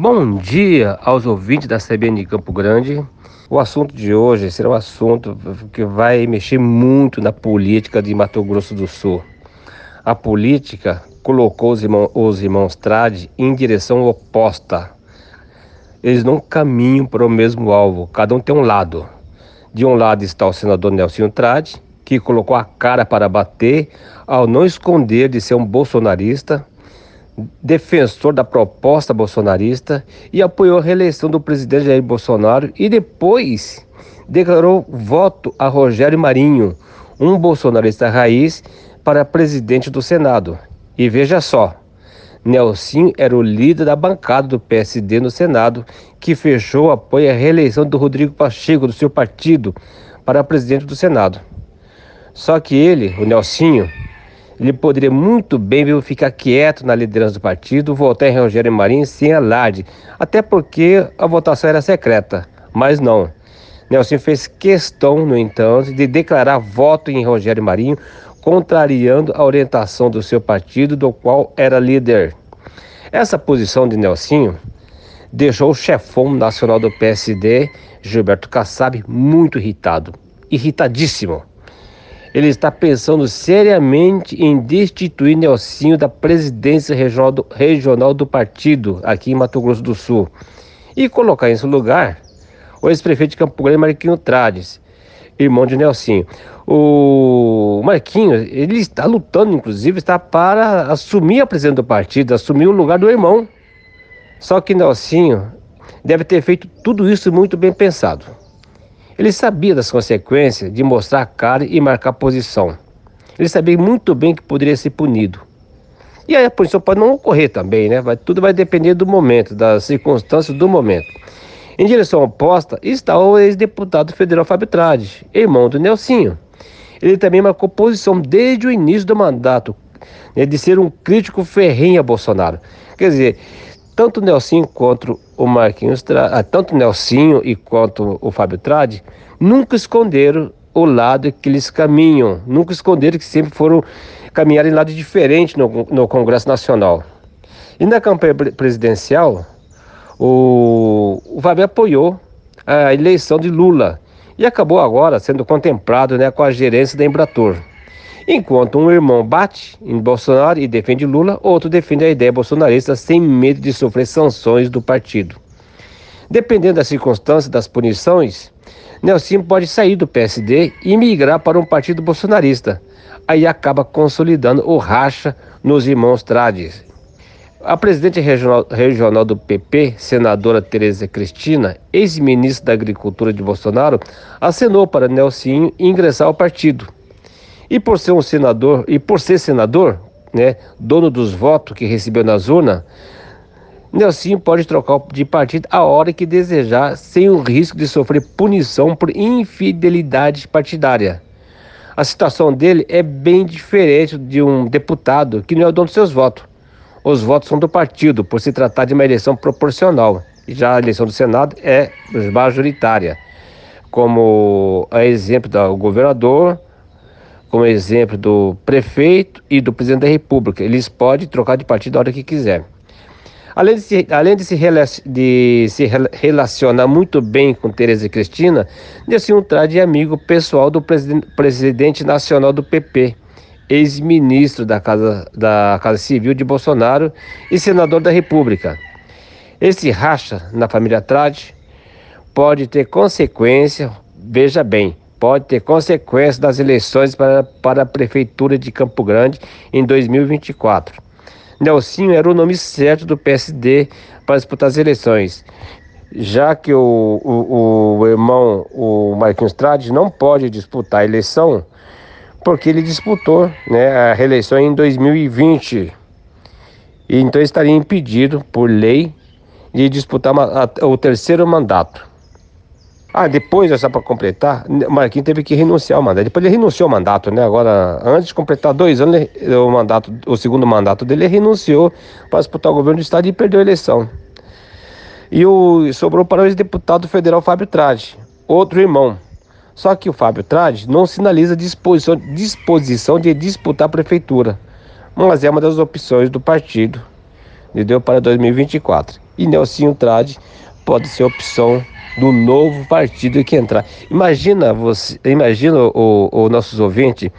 Bom dia aos ouvintes da CBN de Campo Grande. O assunto de hoje será um assunto que vai mexer muito na política de Mato Grosso do Sul. A política colocou os irmãos, os irmãos Trade em direção oposta. Eles não caminham para o mesmo alvo, cada um tem um lado. De um lado está o senador Nelson Trade, que colocou a cara para bater ao não esconder de ser um bolsonarista, defensor da proposta bolsonarista e apoiou a reeleição do presidente Jair Bolsonaro e depois declarou voto a Rogério Marinho, um bolsonarista raiz, para presidente do Senado. E veja só, Nelson era o líder da bancada do PSD no Senado, que fechou o apoio à reeleição do Rodrigo Pacheco, do seu partido, para presidente do Senado. Só que ele, o Nelsinho, ele poderia muito bem ficar quieto na liderança do partido, votar em Rogério Marinho sem alarde, até porque a votação era secreta. Mas não. Nelson fez questão, no entanto, de declarar voto em Rogério Marinho, contrariando a orientação do seu partido, do qual era líder. Essa posição de Nelsinho deixou o chefão nacional do PSD, Gilberto Kassab, muito irritado, irritadíssimo. Ele está pensando seriamente em destituir Nelsinho da presidência regional do, regional do partido aqui em Mato Grosso do Sul e colocar em seu lugar o ex-prefeito de Campo Grande, Marquinho Trades, irmão de Nelsinho. O Marquinho, ele está lutando, inclusive, está para assumir a presidência do partido, assumir o lugar do irmão. Só que Nelsinho deve ter feito tudo isso muito bem pensado. Ele sabia das consequências de mostrar a cara e marcar posição. Ele sabia muito bem que poderia ser punido. E aí a punição pode não ocorrer também, né? Vai, tudo vai depender do momento, das circunstâncias do momento. Em direção oposta está o ex-deputado federal Fábio Trade, irmão do Nelsinho. Ele também marcou posição desde o início do mandato, né, de ser um crítico ferrenho a Bolsonaro. Quer dizer, tanto o Nelsinho quanto o Marquinhos, ah, tanto o Nelsinho e quanto o Fábio Trade, nunca esconderam o lado que eles caminham, nunca esconderam que sempre foram caminhar em lado diferente no, no Congresso Nacional. E na campanha presidencial, o, o Fábio apoiou a eleição de Lula e acabou agora sendo contemplado né, com a gerência da Embratur. Enquanto um irmão bate em Bolsonaro e defende Lula, outro defende a ideia bolsonarista sem medo de sofrer sanções do partido. Dependendo das circunstâncias das punições, Nelson pode sair do PSD e migrar para um partido bolsonarista. Aí acaba consolidando o racha nos irmãos Trades. A presidente regional, regional, do PP, senadora Tereza Cristina, ex-ministra da Agricultura de Bolsonaro, acenou para Nelsinho ingressar ao partido. E por ser um senador, e por ser senador, né, dono dos votos que recebeu nas urnas, Nelsinho pode trocar de partido a hora que desejar, sem o risco de sofrer punição por infidelidade partidária. A situação dele é bem diferente de um deputado que não é o dono dos seus votos os votos são do partido, por se tratar de uma eleição proporcional. Já a eleição do Senado é majoritária. Como a exemplo do governador, como exemplo do prefeito e do presidente da República. Eles podem trocar de partido a hora que quiser. Além de se, além de se, de se relacionar muito bem com Tereza Cristina, Nelson Trade é amigo pessoal do presidente, presidente nacional do PP, ex-ministro da Casa, da Casa Civil de Bolsonaro e senador da República. Esse racha na família Trade pode ter consequência, veja bem, pode ter consequência das eleições para, para a Prefeitura de Campo Grande em 2024. Nelsinho era o nome certo do PSD para disputar as eleições, já que o, o, o irmão, o Marquinhos Trade, não pode disputar a eleição porque ele disputou né, a reeleição em 2020. E então estaria impedido, por lei, de disputar uma, a, o terceiro mandato. Ah, depois, só para completar, Marquinhos teve que renunciar ao mandato. Depois ele renunciou ao mandato, né? Agora, antes de completar dois anos, o, mandato, o segundo mandato dele, ele renunciou para disputar o governo do estado e perdeu a eleição. E o, sobrou para o ex-deputado federal Fábio Trade, outro irmão, só que o Fábio Trade não sinaliza disposição, disposição de disputar a prefeitura, mas é uma das opções do partido, entendeu? Para 2024. e Nelsinho Trade pode ser opção do novo partido que entrar. Imagina você, imagina o, o nossos ouvintes,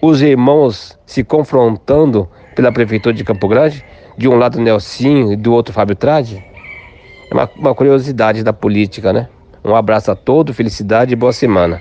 os irmãos se confrontando pela prefeitura de Campo Grande, de um lado Nelsinho e do outro Fábio Trade. É uma, uma curiosidade da política, né? Um abraço a todos, felicidade e boa semana.